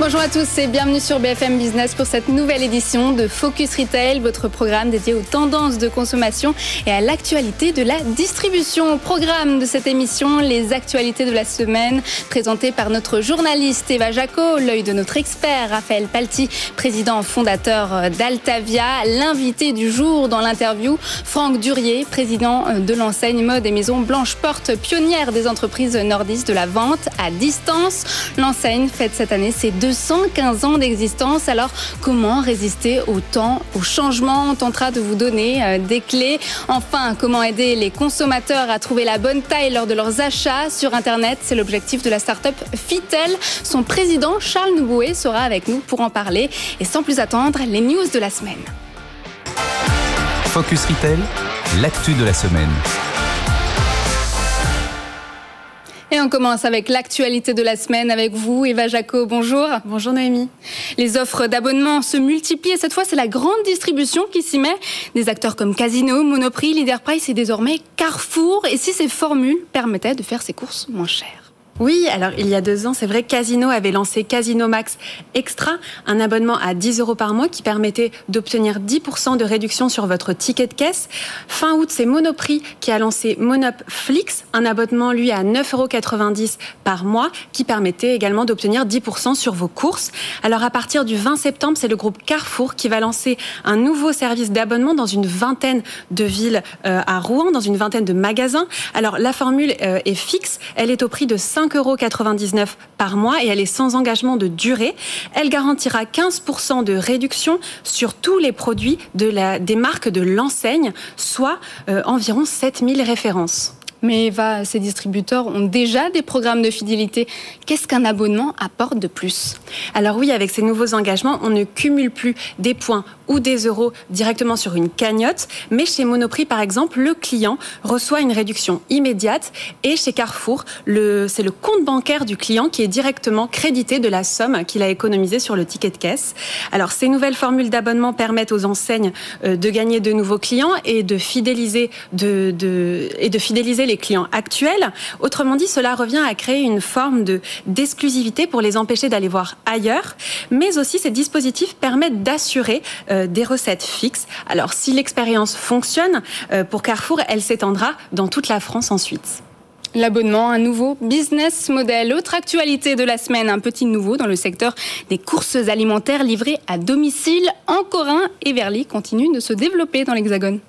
Bonjour à tous et bienvenue sur BFM Business pour cette nouvelle édition de Focus Retail, votre programme dédié aux tendances de consommation et à l'actualité de la distribution. Programme de cette émission, les actualités de la semaine présentées par notre journaliste Eva Jaco, l'œil de notre expert Raphaël Palti, président fondateur d'Altavia, l'invité du jour dans l'interview, Franck Durier, président de l'enseigne mode et maison Blanche Porte, pionnière des entreprises nordistes de la vente à distance. L'enseigne fête cette année ses deux 115 ans d'existence. Alors, comment résister au temps, au changement? On tentera de vous donner euh, des clés. Enfin, comment aider les consommateurs à trouver la bonne taille lors de leurs achats? Sur Internet C'est l'objectif de la start-up Fitel. Son président, Charles Nouboué, sera avec nous pour en parler. Et sans plus attendre, les news de la semaine. Focus Retail, l'actu de la semaine. Et on commence avec l'actualité de la semaine avec vous, Eva Jaco. Bonjour. Bonjour Noémie. Les offres d'abonnement se multiplient et cette fois c'est la grande distribution qui s'y met. Des acteurs comme Casino, Monoprix, Leader Price et désormais Carrefour. Et si ces formules permettaient de faire ses courses moins chères? Oui, alors il y a deux ans, c'est vrai, Casino avait lancé Casino Max Extra, un abonnement à 10 euros par mois qui permettait d'obtenir 10% de réduction sur votre ticket de caisse. Fin août, c'est Monoprix qui a lancé Monop Flix, un abonnement lui à 9,90 euros par mois qui permettait également d'obtenir 10% sur vos courses. Alors à partir du 20 septembre, c'est le groupe Carrefour qui va lancer un nouveau service d'abonnement dans une vingtaine de villes euh, à Rouen, dans une vingtaine de magasins. Alors la formule euh, est fixe, elle est au prix de 5 5,99 euros par mois et elle est sans engagement de durée. Elle garantira 15% de réduction sur tous les produits de la, des marques de l'enseigne, soit euh, environ 7000 références. Mais Eva, ces distributeurs ont déjà des programmes de fidélité. Qu'est-ce qu'un abonnement apporte de plus? Alors oui, avec ces nouveaux engagements, on ne cumule plus des points ou des euros directement sur une cagnotte, mais chez Monoprix, par exemple, le client reçoit une réduction immédiate et chez Carrefour, c'est le compte bancaire du client qui est directement crédité de la somme qu'il a économisée sur le ticket de caisse. Alors ces nouvelles formules d'abonnement permettent aux enseignes euh, de gagner de nouveaux clients et de fidéliser de, de, et de fidéliser les clients actuels. Autrement dit, cela revient à créer une forme de d'exclusivité pour les empêcher d'aller voir ailleurs, mais aussi ces dispositifs permettent d'assurer euh, des recettes fixes. Alors si l'expérience fonctionne euh, pour Carrefour, elle s'étendra dans toute la France ensuite. L'abonnement, un nouveau business model. Autre actualité de la semaine, un petit nouveau dans le secteur des courses alimentaires livrées à domicile. Encore un, Everly continue de se développer dans l'Hexagone.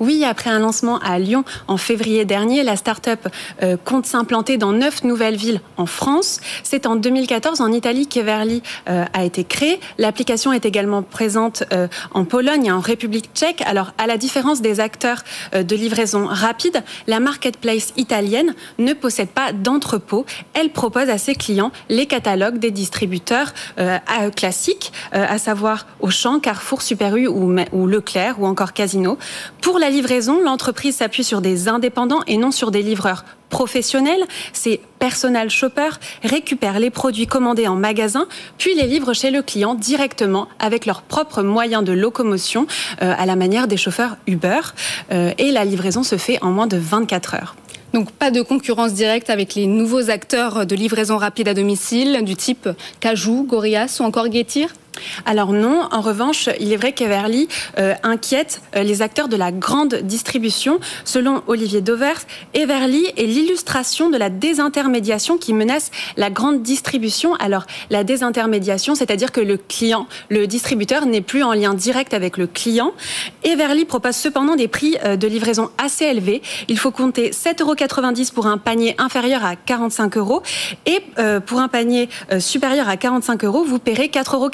Oui, après un lancement à Lyon en février dernier, la start-up euh, compte s'implanter dans neuf nouvelles villes en France. C'est en 2014 en Italie qu'Everly euh, a été créée. L'application est également présente euh, en Pologne et en République tchèque. Alors, à la différence des acteurs de livraison rapide, la marketplace italienne ne possède pas d'entrepôt. Elle propose à ses clients les catalogues des distributeurs classiques, à savoir Auchan, Carrefour, Super U ou, ou Leclerc ou encore Casino pour la livraison, l'entreprise s'appuie sur des indépendants et non sur des livreurs professionnels. Ces personal shoppers récupèrent les produits commandés en magasin, puis les livrent chez le client directement avec leurs propres moyens de locomotion, euh, à la manière des chauffeurs Uber. Euh, et la livraison se fait en moins de 24 heures. Donc pas de concurrence directe avec les nouveaux acteurs de livraison rapide à domicile du type Cajou, Gorias ou encore Getir? Alors non, en revanche, il est vrai qu'Everly euh, inquiète euh, les acteurs de la grande distribution. Selon Olivier Dovers, Everly est l'illustration de la désintermédiation qui menace la grande distribution. Alors la désintermédiation, c'est-à-dire que le client, le distributeur n'est plus en lien direct avec le client. Everly propose cependant des prix euh, de livraison assez élevés. Il faut compter 7,90 euros pour un panier inférieur à 45 euros et pour un panier supérieur à 45 euros, vous paierez 4,90 euros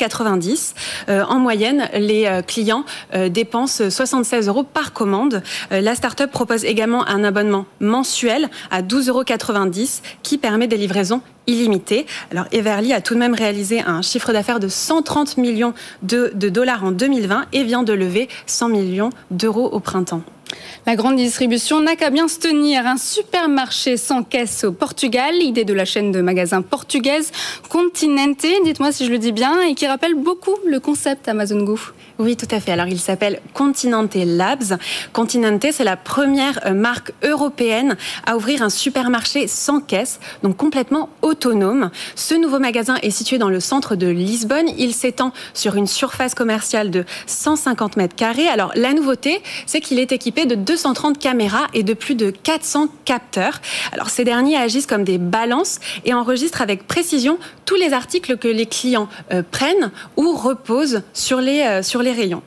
euh, en moyenne, les euh, clients euh, dépensent 76 euros par commande. la start-up propose également un abonnement mensuel à 12,90 euros qui permet des livraisons illimitées. Alors Everly a tout de même réalisé un chiffre d'affaires de 130 millions de, de dollars en 2020 et vient de lever 100 millions d'euros au printemps. La grande distribution n'a qu'à bien se tenir. Un supermarché sans caisse au Portugal, idée de la chaîne de magasins portugaise Continente, dites-moi si je le dis bien, et qui rappelle beaucoup le concept Amazon Go. Oui, tout à fait. Alors, il s'appelle Continente Labs. Continente, c'est la première euh, marque européenne à ouvrir un supermarché sans caisse, donc complètement autonome. Ce nouveau magasin est situé dans le centre de Lisbonne. Il s'étend sur une surface commerciale de 150 mètres carrés. Alors, la nouveauté, c'est qu'il est équipé de 230 caméras et de plus de 400 capteurs. Alors, ces derniers agissent comme des balances et enregistrent avec précision tous les articles que les clients euh, prennent ou reposent sur les, euh, sur les rayons.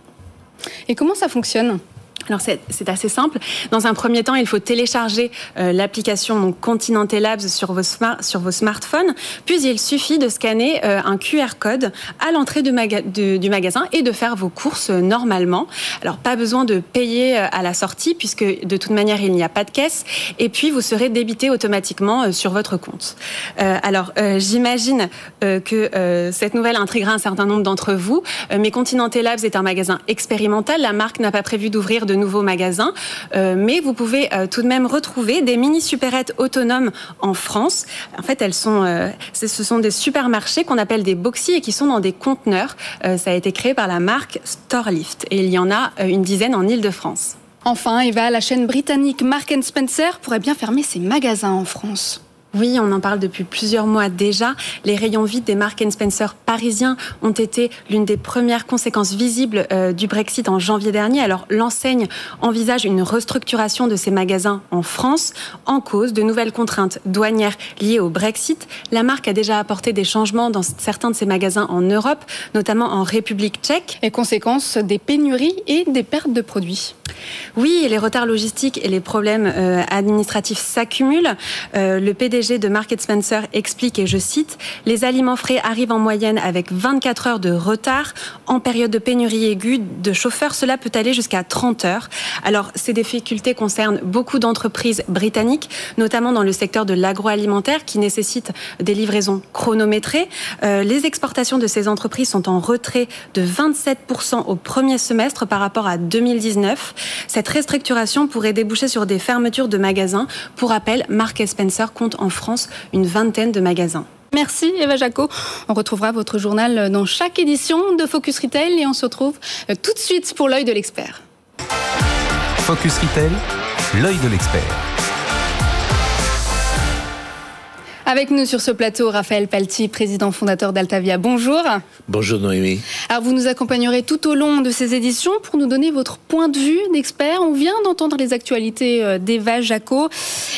Et comment ça fonctionne? Alors c'est assez simple. Dans un premier temps, il faut télécharger euh, l'application Continental Labs sur vos, sur vos smartphones. Puis il suffit de scanner euh, un QR code à l'entrée du magasin et de faire vos courses euh, normalement. Alors pas besoin de payer à la sortie puisque de toute manière il n'y a pas de caisse. Et puis vous serez débité automatiquement sur votre compte. alors j'imagine que cette nouvelle intriguera un certain nombre d'entre vous. mais Continental Labs est un magasin expérimental. La marque n'a pas prévu d'ouvrir de de nouveaux magasins, euh, mais vous pouvez euh, tout de même retrouver des mini supérettes autonomes en France. En fait, elles sont, euh, ce sont des supermarchés qu'on appelle des boxy et qui sont dans des conteneurs. ça a été créé par la marque Storelift et il y en a une dizaine en Ile-de-France. Enfin, Eva, la chaîne britannique Mark Spencer pourrait bien fermer ses magasins en France. Oui, on en parle depuis plusieurs mois déjà. Les rayons vides des Mark Spencer parisiens ont été l'une des premières conséquences visibles euh, du Brexit en janvier dernier. Alors l'enseigne envisage une restructuration de ses magasins en France en cause de nouvelles contraintes douanières liées au Brexit. La marque a déjà apporté des changements dans certains de ses magasins en Europe, notamment en République tchèque. Et conséquence des pénuries et des pertes de produits. Oui, les retards logistiques et les problèmes euh, administratifs s'accumulent. Euh, le PDG de Market Spencer explique, et je cite, Les aliments frais arrivent en moyenne avec 24 heures de retard. En période de pénurie aiguë de chauffeurs, cela peut aller jusqu'à 30 heures. Alors, ces difficultés concernent beaucoup d'entreprises britanniques, notamment dans le secteur de l'agroalimentaire, qui nécessite des livraisons chronométrées. Euh, les exportations de ces entreprises sont en retrait de 27% au premier semestre par rapport à 2019. Cette restructuration pourrait déboucher sur des fermetures de magasins. Pour rappel, Mark Spencer compte en France une vingtaine de magasins. Merci Eva Jaco. On retrouvera votre journal dans chaque édition de Focus Retail et on se retrouve euh, tout de suite pour l'œil de l'expert. Focus Retail, l'œil de l'expert. Avec nous sur ce plateau, Raphaël Palti, président fondateur d'Altavia. Bonjour. Bonjour Noémie. Alors vous nous accompagnerez tout au long de ces éditions pour nous donner votre point de vue d'expert. On vient d'entendre les actualités euh, d'Eva Jaco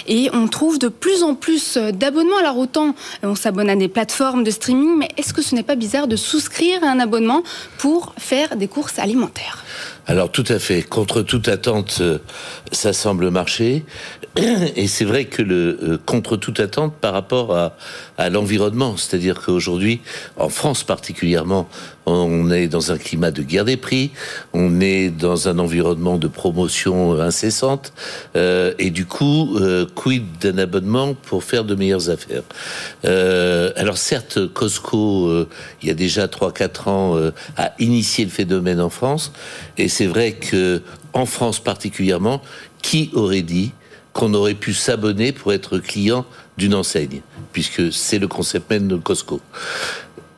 et on trouve de plus en plus euh, d'abonnements. Alors autant euh, on s'abonne à des plateformes de streaming, mais est-ce que ce n'est pas bizarre de souscrire à un abonnement pour faire des courses alimentaires? Alors tout à fait, contre toute attente, euh, ça semble marcher. Et c'est vrai que le euh, contre toute attente par rapport à, l'environnement, c'est-à-dire qu'aujourd'hui, en France particulièrement, on est dans un climat de guerre des prix, on est dans un environnement de promotion incessante, euh, et du coup, euh, quid d'un abonnement pour faire de meilleures affaires? Euh, Alors certes, Costco, euh, il y a déjà 3-4 ans, euh, a initié le phénomène en France, c'est vrai que en France particulièrement, qui aurait dit qu'on aurait pu s'abonner pour être client d'une enseigne, puisque c'est le concept même de Costco.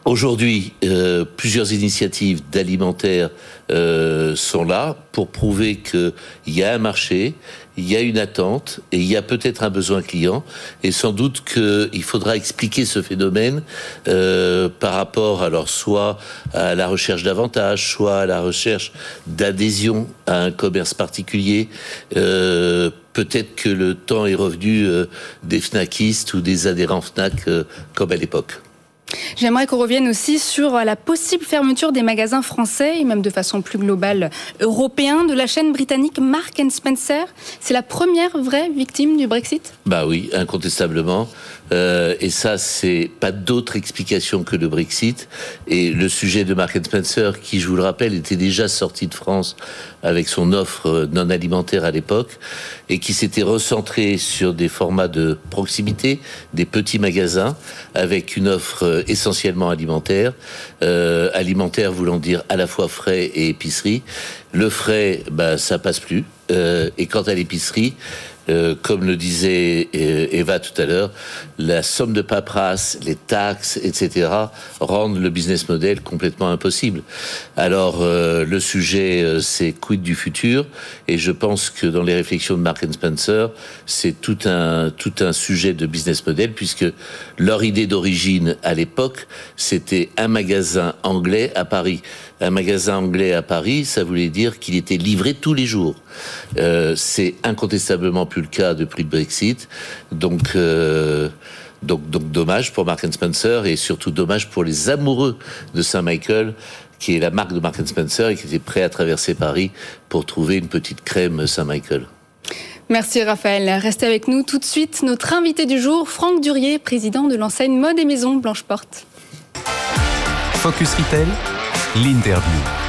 Aujourd'hui, euh, plusieurs initiatives d'alimentaire euh, sont là pour prouver qu'il y a un marché, il y a une attente et il y a peut-être un besoin client. Et sans doute qu'il faudra expliquer ce phénomène euh, par rapport, alors soit à la recherche d'avantages, soit à la recherche d'adhésion à un commerce particulier. Euh, peut-être que le temps est revenu euh, des FNACistes ou des adhérents FNAC euh, comme à l'époque. J'aimerais qu'on revienne aussi sur la possible fermeture des magasins français et même de façon plus globale européen de la chaîne britannique Mark Spencer. C'est la première vraie victime du Brexit? Bah oui, incontestablement. Euh, et ça, c'est pas d'autre explication que le Brexit. Et le sujet de Mark Spencer, qui, je vous le rappelle, était déjà sorti de France avec son offre non alimentaire à l'époque, et qui s'était recentré sur des formats de proximité, des petits magasins, avec une offre essentiellement alimentaire. Euh, alimentaire voulant dire à la fois frais et épicerie. Le frais, bah, ça passe plus. Euh, et quant à l'épicerie, euh, comme le disait euh, Eva tout à l'heure, la somme de paperasse, les taxes, etc., rendent le business model complètement impossible. Alors, euh, le sujet, c'est quid du futur, et je pense que dans les réflexions de Mark Spencer, c'est tout un, tout un sujet de business model, puisque leur idée d'origine à l'époque, c'était un magasin anglais à Paris un magasin anglais à Paris, ça voulait dire qu'il était livré tous les jours. Euh, c'est incontestablement plus le cas depuis le Brexit. Donc, euh, donc, donc dommage pour Mark Spencer et surtout dommage pour les amoureux de Saint-Michael qui est la marque de Mark Spencer et qui était prêt à traverser Paris pour trouver une petite crème Saint-Michael. Merci Raphaël. Restez avec nous tout de suite. Notre invité du jour, Franck Durier, président de l'enseigne Mode et Maison Blanche Porte. Focus Retail l'interview.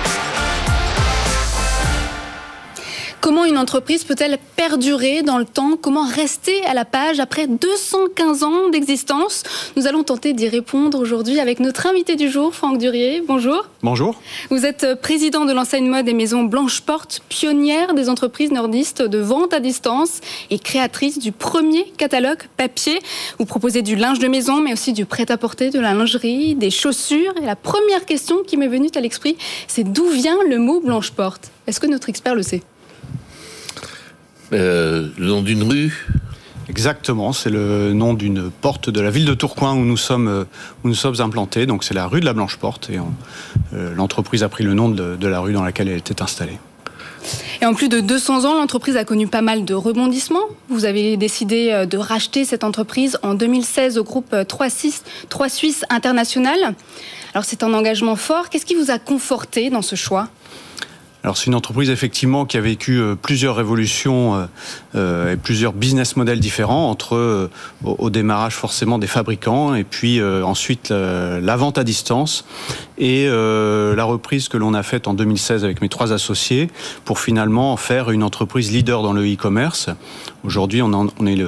Comment une entreprise peut-elle perdurer dans le temps? Comment rester à la page après 215 ans d'existence? Nous allons tenter d'y répondre aujourd'hui avec notre invité du jour, Franck Durier. Bonjour. Bonjour. Vous êtes président de l'enseigne mode et maison Blanche Porte, pionnière des entreprises nordistes de vente à distance et créatrice du premier catalogue papier. Vous proposez du linge de maison, mais aussi du prêt-à-porter, de la lingerie, des chaussures. Et la première question qui m'est venue à l'esprit, c'est d'où vient le mot Blanche Porte? Est-ce que notre expert le sait? Euh, le nom d'une rue Exactement, c'est le nom d'une porte de la ville de Tourcoing où nous sommes, euh, où nous sommes implantés. Donc c'est la rue de la Blanche Porte et euh, l'entreprise a pris le nom de, de la rue dans laquelle elle était installée. Et en plus de 200 ans, l'entreprise a connu pas mal de rebondissements. Vous avez décidé de racheter cette entreprise en 2016 au groupe 3 Suisse, 3 Suisse International. Alors c'est un engagement fort. Qu'est-ce qui vous a conforté dans ce choix? Alors c'est une entreprise effectivement qui a vécu euh, plusieurs révolutions euh, euh, et plusieurs business models différents entre au, démarrage forcément des fabricants et puis ensuite la vente à distance et la reprise que l'on a faite en 2016 avec mes trois associés pour finalement en faire une entreprise leader dans le e-commerce. Aujourd'hui on, est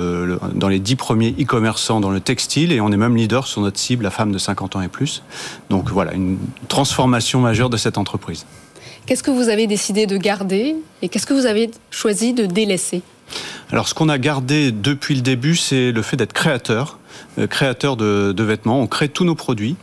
dans les dix premiers e-commerçants dans le textile et on est même leader sur notre cible, la femme de 50 ans et plus. Donc voilà, une transformation majeure de cette entreprise. Qu'est-ce que vous avez décidé de garder et qu'est-ce que vous avez choisi de délaisser alors ce qu'on a gardé depuis le début, c'est le fait d'être créateur, euh, créateur de, vêtements. On crée tous nos produits.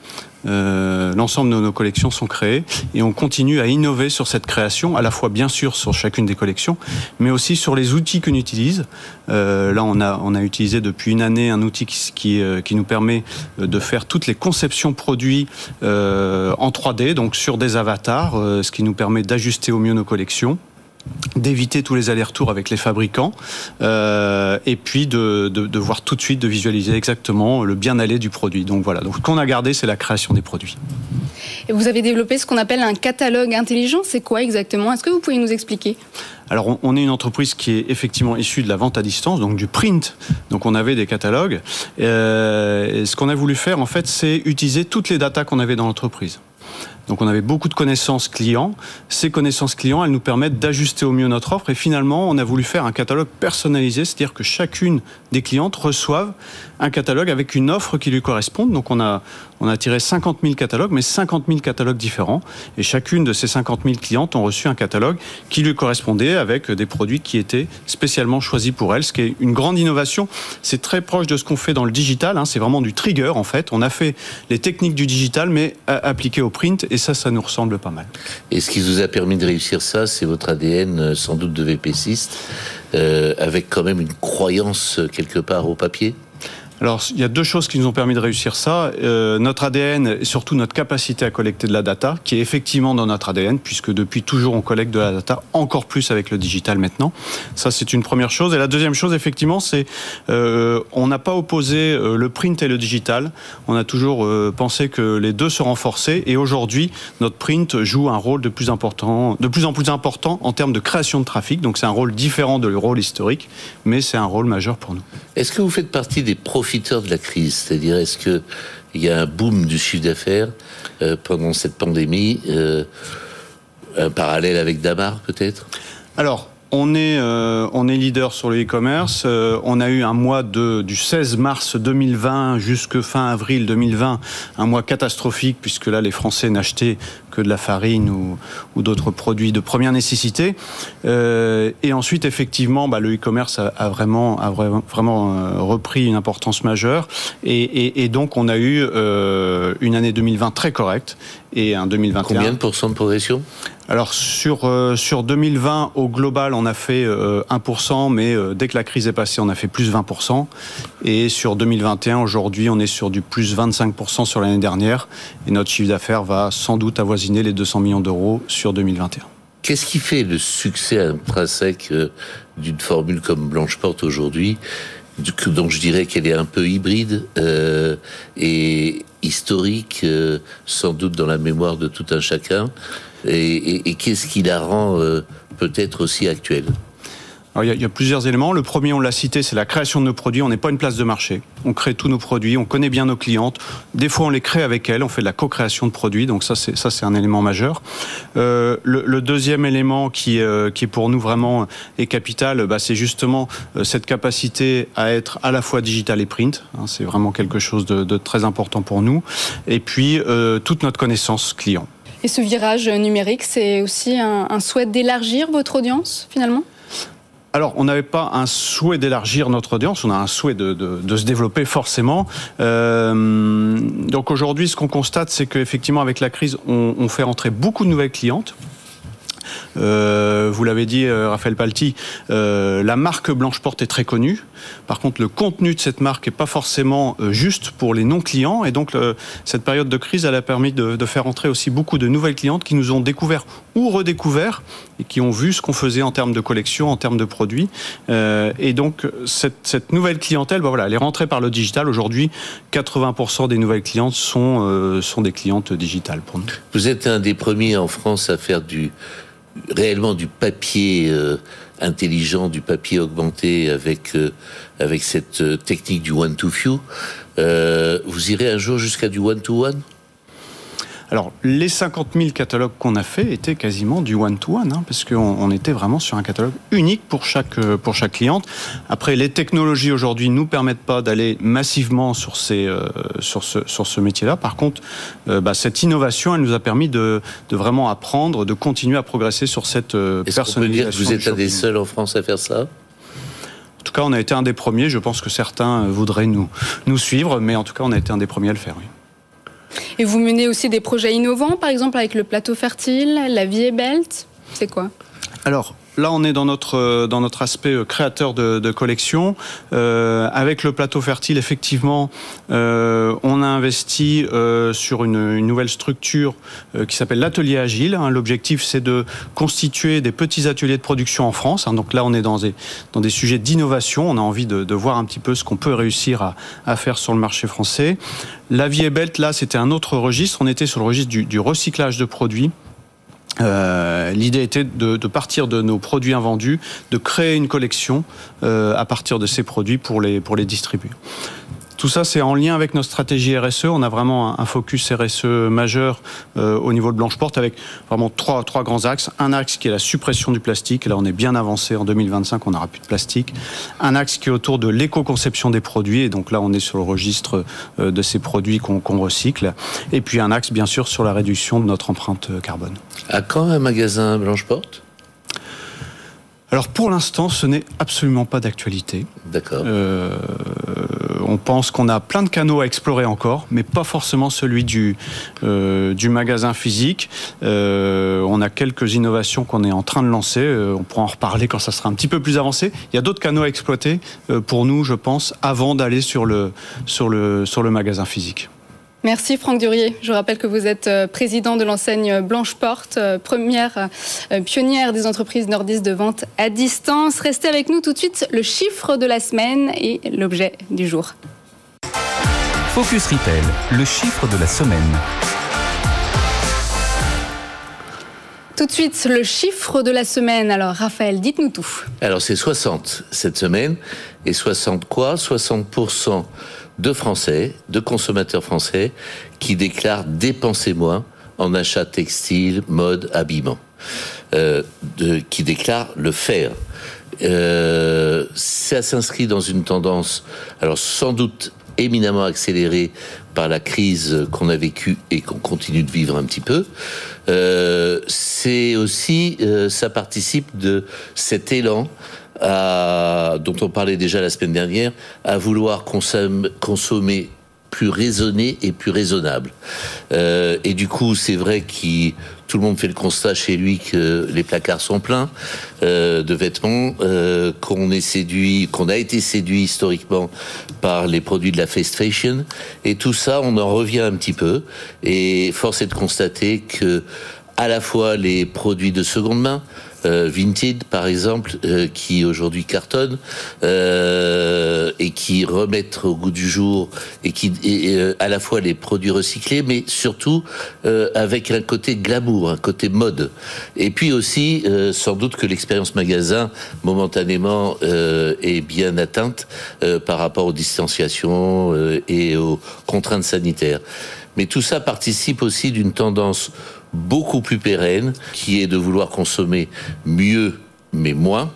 Euh, l'ensemble de nos collections sont créées et on continue à innover sur cette création, à la fois bien sûr sur chacune des collections, mais aussi sur les outils qu'on utilise. Euh, là, on a, utilisé depuis une année un outil qui, qui, qui nous permet de faire toutes les conceptions produits en 3D, donc sur des avatars, ce qui nous permet d'ajuster au mieux nos collections d'éviter tous les allers-retours avec les fabricants euh, et puis de, de, voir tout de suite, de visualiser exactement le bien-aller du produit. Donc voilà, donc ce qu'on a gardé, c'est la création des produits. Et vous avez développé ce qu'on appelle un catalogue intelligent. C'est quoi exactement? Est-ce que vous pouvez nous expliquer? Alors, on est une entreprise qui est effectivement issue de la vente à distance, donc du print. Donc, on avait des catalogues. Euh, et ce qu'on a voulu faire, en fait, c'est utiliser toutes les datas qu'on avait dans l'entreprise. Donc on avait beaucoup de connaissances clients. Ces connaissances clients, elles nous permettent d'ajuster au mieux notre offre. Et finalement, on a voulu faire un catalogue personnalisé, c'est-à-dire que chacune des clientes reçoivent un catalogue avec une offre qui lui corresponde. Donc on a, on a tiré 50 000 catalogues, mais 50 000 catalogues différents. Et chacune de ces 50 000 clientes ont reçu un catalogue qui lui correspondait avec des produits qui étaient spécialement choisis pour elles, ce qui est une grande innovation. C'est très proche de ce qu'on fait dans le digital. Hein. C'est vraiment du trigger en fait. On a fait les techniques du digital, mais appliquées au print. Et ça, ça nous ressemble pas mal. Et ce qui vous a permis de réussir ça, c'est votre ADN euh, sans doute de VPCiste, euh, avec quand même une croyance euh, quelque part au papier? Alors, il y a deux choses qui nous ont permis de réussir ça. Euh, notre ADN et surtout notre capacité à collecter de la data, qui est effectivement dans notre ADN, puisque depuis toujours on collecte de la data, encore plus avec le digital maintenant. Ça, c'est une première chose. Et la deuxième chose, effectivement, c'est euh, on n'a pas opposé euh, le print et le digital. On a toujours euh, pensé que les deux se renforçaient. Et aujourd'hui, notre print joue un rôle de plus important, de plus en plus important en termes de création de trafic. Donc, c'est un rôle différent de le rôle historique, mais c'est un rôle majeur pour nous. Est-ce que vous faites partie des profiteurs de la crise C'est-à-dire, est-ce qu'il y a un boom du chiffre d'affaires euh, pendant cette pandémie euh, Un parallèle avec Damar, peut-être? Alors, on est, euh, on est leader sur le e-commerce. Euh, on a eu un mois du 16 mars 2020 jusqu'à fin avril 2020, un mois catastrophique puisque là les Français n'achetaient que de la farine ou, d'autres produits de première nécessité. Euh, et ensuite, effectivement, bah, le e-commerce a, vraiment, repris une importance majeure. Et donc, on a eu une année 2020 très correcte et un 2021. Combien de pourcents de progression? Alors sur euh, sur 2020 au global on a fait euh, 1%, mais euh, dès que la crise est passée on a fait plus 20%. Et sur 2021 aujourd'hui on est sur du plus 25% sur l'année dernière et notre chiffre d'affaires va sans doute avoisiner les 200 millions d'euros sur 2021. Qu'est-ce qui fait le succès intrinsèque euh, d'une formule comme Blanche Porte aujourd'hui? Dont je dirais qu'elle est un peu hybride euh, et historique, euh, sans doute dans la mémoire de tout un chacun. Et qu'est-ce qui la rend euh, peut-être aussi actuelle? Il, y a, plusieurs éléments. Le premier, on l'a cité, c'est la création de nos produits. On n'est pas une place de marché. On crée tous nos produits. On connaît bien nos clientes. Des fois, on les crée avec elles. On fait de la co-création de produits. Donc ça, c'est un élément majeur. Euh, le, deuxième élément qui, euh, pour nous vraiment est capital, bah, c'est justement euh, cette capacité à être à la fois digital et print. Hein, c'est vraiment quelque chose de, très important pour nous. Et puis euh, toute notre connaissance client. Et ce virage numérique, c'est aussi un souhait d'élargir votre audience finalement? Alors, on n'avait pas un souhait d'élargir notre audience, on a un souhait de, se développer forcément. Euh, donc aujourd'hui, ce qu'on constate, c'est qu'effectivement, avec la crise, on, on fait rentrer beaucoup de nouvelles clientes. Euh, vous l'avez dit, euh, Raphaël Palti, euh, la marque Blanche Porte est très connue. Par contre, le contenu de cette marque n'est pas forcément juste pour les non-clients. Et donc, cette période de crise, elle a permis de, faire entrer aussi beaucoup de nouvelles clientes qui nous ont découvert ou redécouvert et qui ont vu ce qu'on faisait en termes de collection, en termes de produits. Et donc, cette, nouvelle clientèle, ben voilà, elle est rentrée par le digital. Aujourd'hui, 80% des nouvelles clientes sont des clientes digitales pour nous. Vous êtes un des premiers en France à faire du réellement du papier euh, intelligent, du papier augmenté avec euh, avec cette euh, technique du one to few. vous irez un jour jusqu'à du one to one alors, les 50 000 catalogues qu'on a fait étaient quasiment du one-to-one, hein, parce qu'on on était vraiment sur un catalogue unique pour chaque, euh, pour chaque cliente. Après, les technologies aujourd'hui nous permettent pas d'aller massivement sur, ces, euh, sur ce, sur ce métier-là. Par contre, euh, bah, cette innovation, elle nous a permis de, de, vraiment apprendre, de continuer à progresser sur cette euh, personnalisation. Est-ce vous êtes un des seuls en France à faire ça? En tout cas, on a été un des premiers. Je pense que certains voudraient nous, nous suivre, mais en tout cas, on a été un des premiers à le faire. Oui. Et vous menez aussi des projets innovants, par exemple avec le plateau fertile, la vie est belle. C'est quoi? Alors, là, on est dans notre notre aspect créateur de, collection. Euh, avec le plateau fertile, effectivement, euh, on a investi euh, sur une, nouvelle structure euh, qui s'appelle l'atelier agile. Hein. L'objectif, c'est de constituer des petits ateliers de production en France. Hein. Donc là, on est dans des sujets d'innovation. On a envie de, voir un petit peu ce qu'on peut réussir à, faire sur le marché français. La vie est belle. Là, c'était un autre registre. On était sur le registre du recyclage de produits. Euh, L'idée était de, partir de nos produits invendus, de créer une collection euh, à partir de ces produits pour les, pour les distribuer. Tout ça, c'est en lien avec notre stratégie RSE. On a vraiment un, focus RSE majeur euh, au niveau de Blanche-Porte avec vraiment trois, grands axes. Un axe qui est la suppression du plastique. Là, on est bien avancé. En 2025, on n'aura plus de plastique. Un axe qui est autour de l'éco-conception des produits. Et donc là, on est sur le registre euh, de ces produits qu'on qu recycle. Et puis un axe, bien sûr, sur la réduction de notre empreinte carbone. À quand un magasin Blanche-Porte alors pour l'instant, ce n'est absolument pas d'actualité. D'accord. Euh, on pense qu'on a plein de canaux à explorer encore, mais pas forcément celui du, euh, du magasin physique. Euh, on a quelques innovations qu'on est en train de lancer. Euh, on pourra en reparler quand ça sera un petit peu plus avancé. Il y a d'autres canaux à exploiter euh, pour nous, je pense, avant d'aller sur le, sur, le, sur le magasin physique. Merci Franck Durier. Je rappelle que vous êtes euh, président de l'enseigne Blanche Porte, euh, première euh, pionnière des entreprises nordistes de vente à distance. Restez avec nous tout de suite, le chiffre de la semaine et l'objet du jour. Focus Retail, le chiffre de la semaine. Tout de suite, le chiffre de la semaine. Alors, Raphaël, dites-nous tout. Alors, c'est 60 cette semaine. Et 60 quoi? 60% de Français, de consommateurs français, qui déclarent dépenser moins en achats textiles, mode, habillement. qui déclarent le faire. ça s'inscrit dans une tendance, alors sans doute éminemment accélérée par la crise qu'on a vécue et qu'on continue de vivre un petit peu. Euh, c'est aussi, euh, ça participe de cet élan à, dont on parlait déjà la semaine dernière, à vouloir consommer plus raisonné et plus raisonnable. Euh, et du coup, c'est vrai que tout le monde fait le constat chez lui que les placards sont pleins euh, de vêtements, euh, qu'on est qu'on a été séduit historiquement par les produits de la fast fashion, et tout ça, on en revient un petit peu. Et force est de constater que à la fois les produits de seconde main, euh, Vinted par exemple, euh, qui aujourd'hui cartonne euh, et qui remettent au goût du jour et qui à la fois les produits recyclés, mais surtout avec un côté glamour, un côté mode. Et puis aussi, sans doute que l'expérience magasin momentanément est bien atteinte par rapport aux distanciations et aux contraintes sanitaires. Mais tout ça participe aussi d'une tendance beaucoup plus pérenne, qui est de vouloir consommer mieux mais moins.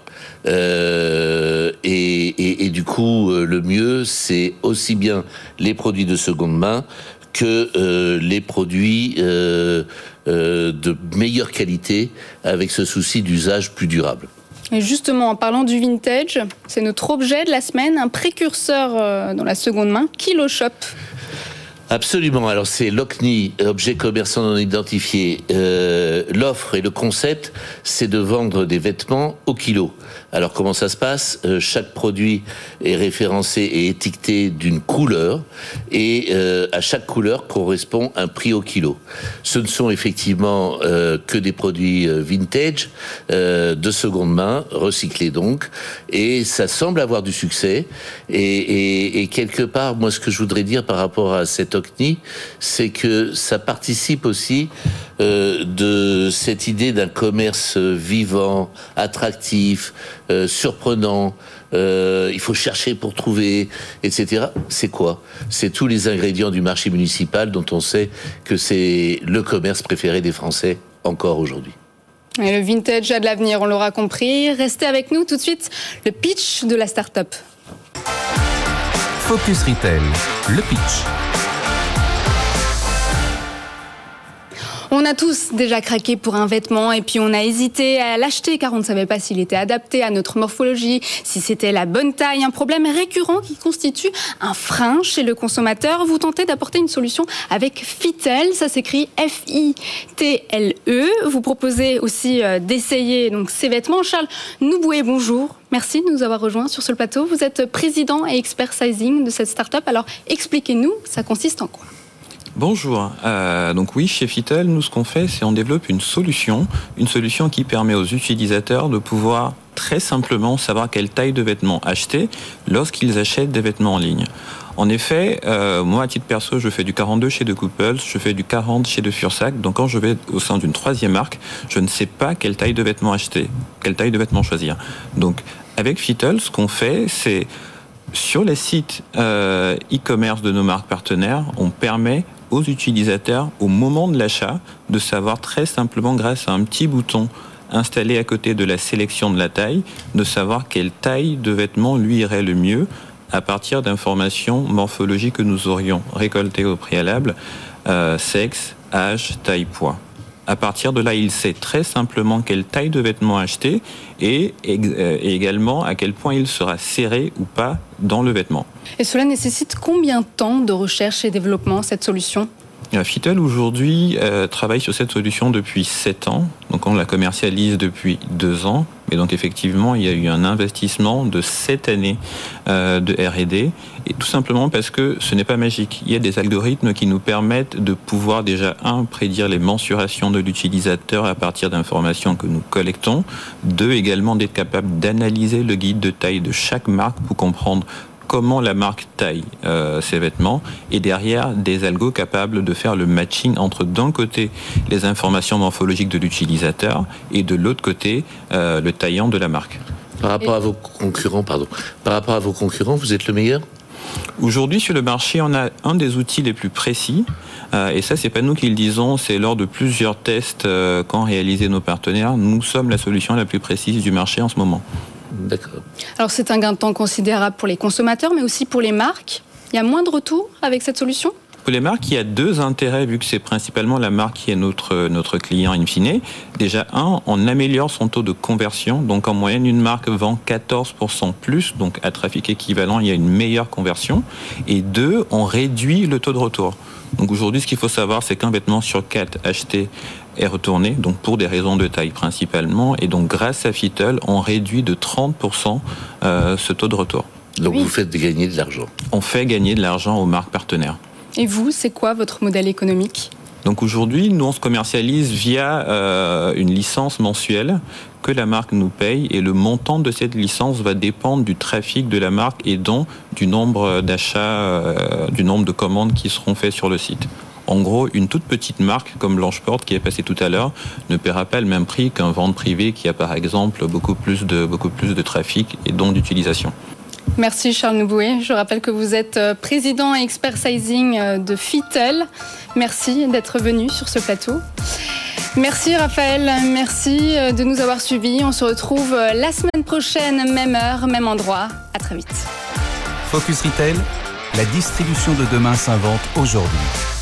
Euh, et, du coup, euh, le mieux, c'est aussi bien les produits de seconde main que euh, les produits de meilleure qualité, avec ce souci d'usage plus durable. Et justement, en parlant du vintage, c'est notre objet de la semaine, un précurseur dans la seconde main, Kilo Shop. Absolument. Alors c'est l'OCNI, objet commerçant non identifié. Euh, L'offre et le concept, c'est de vendre des vêtements au kilo. Alors comment ça se passe? Euh, Chaque produit est référencé et étiqueté d'une couleur et euh, à chaque couleur correspond un prix au kilo. Ce ne sont effectivement euh, que des produits vintage, de seconde main, recyclés donc, et ça semble avoir du succès. Et, et, quelque part, moi ce que je voudrais dire par rapport à cette C'est que ça participe aussi de cette idée d'un commerce vivant, attractif, euh, surprenant, euh, il faut chercher pour trouver, etc. C'est quoi? C'est tous les ingrédients du marché municipal dont on sait que c'est le commerce préféré des Français encore aujourd'hui. Et le vintage a de l'avenir, on l'aura compris. Restez avec nous tout de suite, le pitch de la start-up. Focus Retail, le pitch. On a tous déjà craqué pour un vêtement et puis on a hésité à l'acheter car on ne savait pas s'il était adapté à notre morphologie, si c'était la bonne taille, un problème récurrent qui constitue un frein chez le consommateur. Vous tentez d'apporter une solution avec Fitel, ça s'écrit F-I-T-L-E. Vous proposez aussi euh, d'essayer donc ces vêtements. Charles Nouboué, bonjour. Merci de nous avoir rejoints sur ce plateau. Vous êtes président et expert sizing de cette start-up. Alors expliquez-nous, ça consiste en quoi? Bonjour. Euh, donc oui, chez Fitel, nous ce qu'on fait, c'est on développe une solution, une solution qui permet aux utilisateurs de pouvoir très simplement savoir quelle taille de vêtements acheter lorsqu'ils achètent des vêtements en ligne. En effet, euh, moi à titre perso, je fais du 42 chez De Couples, je fais du 40 chez De Fursac. Donc quand je vais au sein d'une troisième marque, je ne sais pas quelle taille de vêtements acheter, quelle taille de vêtements choisir. Donc avec Fitel, ce qu'on fait, c'est sur les sites euh, e-commerce de nos marques partenaires, on permet aux utilisateurs au moment de l'achat de savoir très simplement grâce à un petit bouton installé à côté de la sélection de la taille, de savoir quelle taille de vêtement lui irait le mieux à partir d'informations morphologiques que nous aurions récoltées au préalable, euh, sexe, âge, taille, poids. À partir de là, il sait très simplement quelle taille de vêtement acheter et, euh, et également à quel point il sera serré ou pas dans le vêtement. Et cela nécessite combien de temps de recherche et développement, cette solution? Euh, Fitel aujourd'hui euh, travaille sur cette solution depuis 7 ans, donc on la commercialise depuis 2 ans, mais donc effectivement il y a eu un investissement de 7 années euh, de R&D, et tout simplement parce que ce n'est pas magique. Il y a des algorithmes qui nous permettent de pouvoir déjà, un, prédire les mensurations de l'utilisateur à partir d'informations que nous collectons, deux, également d'être capable d'analyser le guide de taille de chaque marque pour comprendre comment la marque taille euh, ses vêtements et derrière des algos capables de faire le matching entre d'un côté les informations morphologiques de l'utilisateur et de l'autre côté euh, le taillant de la marque. Par rapport à vos concurrents, pardon. Par rapport à vos concurrents, vous êtes le meilleur? Aujourd'hui, sur le marché, on a un des outils les plus précis. Euh, et ça, c'est pas nous qui le disons, c'est lors de plusieurs tests euh, qu'ont réalisé nos partenaires. Nous sommes la solution la plus précise du marché en ce moment. D'accord. Alors, c'est un gain de temps considérable pour les consommateurs, mais aussi pour les marques. Il y a moins de retours avec cette solution? Pour les marques, il y a deux intérêts, vu que c'est principalement la marque qui est notre, notre client in fine. Déjà, un, on améliore son taux de conversion. Donc, en moyenne, une marque vend 14% plus. Donc, à trafic équivalent, il y a une meilleure conversion. Et deux, on réduit le taux de retour. Donc, aujourd'hui, ce qu'il faut savoir, c'est qu'un vêtement sur quatre acheté est retourné, donc pour des raisons de taille principalement. Et donc, grâce à Fittle, on réduit de 30% euh, ce taux de retour. Donc, vous faites gagner de l'argent. On fait gagner de l'argent aux marques partenaires. Et vous, c'est quoi votre modèle économique? Donc aujourd'hui, nous, on se commercialise via euh, une licence mensuelle que la marque nous paye et le montant de cette licence va dépendre du trafic de la marque et donc du nombre d'achats, euh, du nombre de commandes qui seront faites sur le site. En gros, une toute petite marque comme Blanche-Porte qui est passée tout à l'heure ne paiera pas le même prix qu'un vente privé qui a par exemple beaucoup plus de, beaucoup plus de trafic et donc d'utilisation. Merci Charles Nouboué. Je rappelle que vous êtes euh, président et expert sizing euh, de Fittel. Merci d'être venu sur ce plateau. Merci Raphaël, merci euh, de nous avoir suivis. On se retrouve la semaine prochaine, même heure, même endroit. À très vite. Focus Retail, la distribution de demain s'invente aujourd'hui.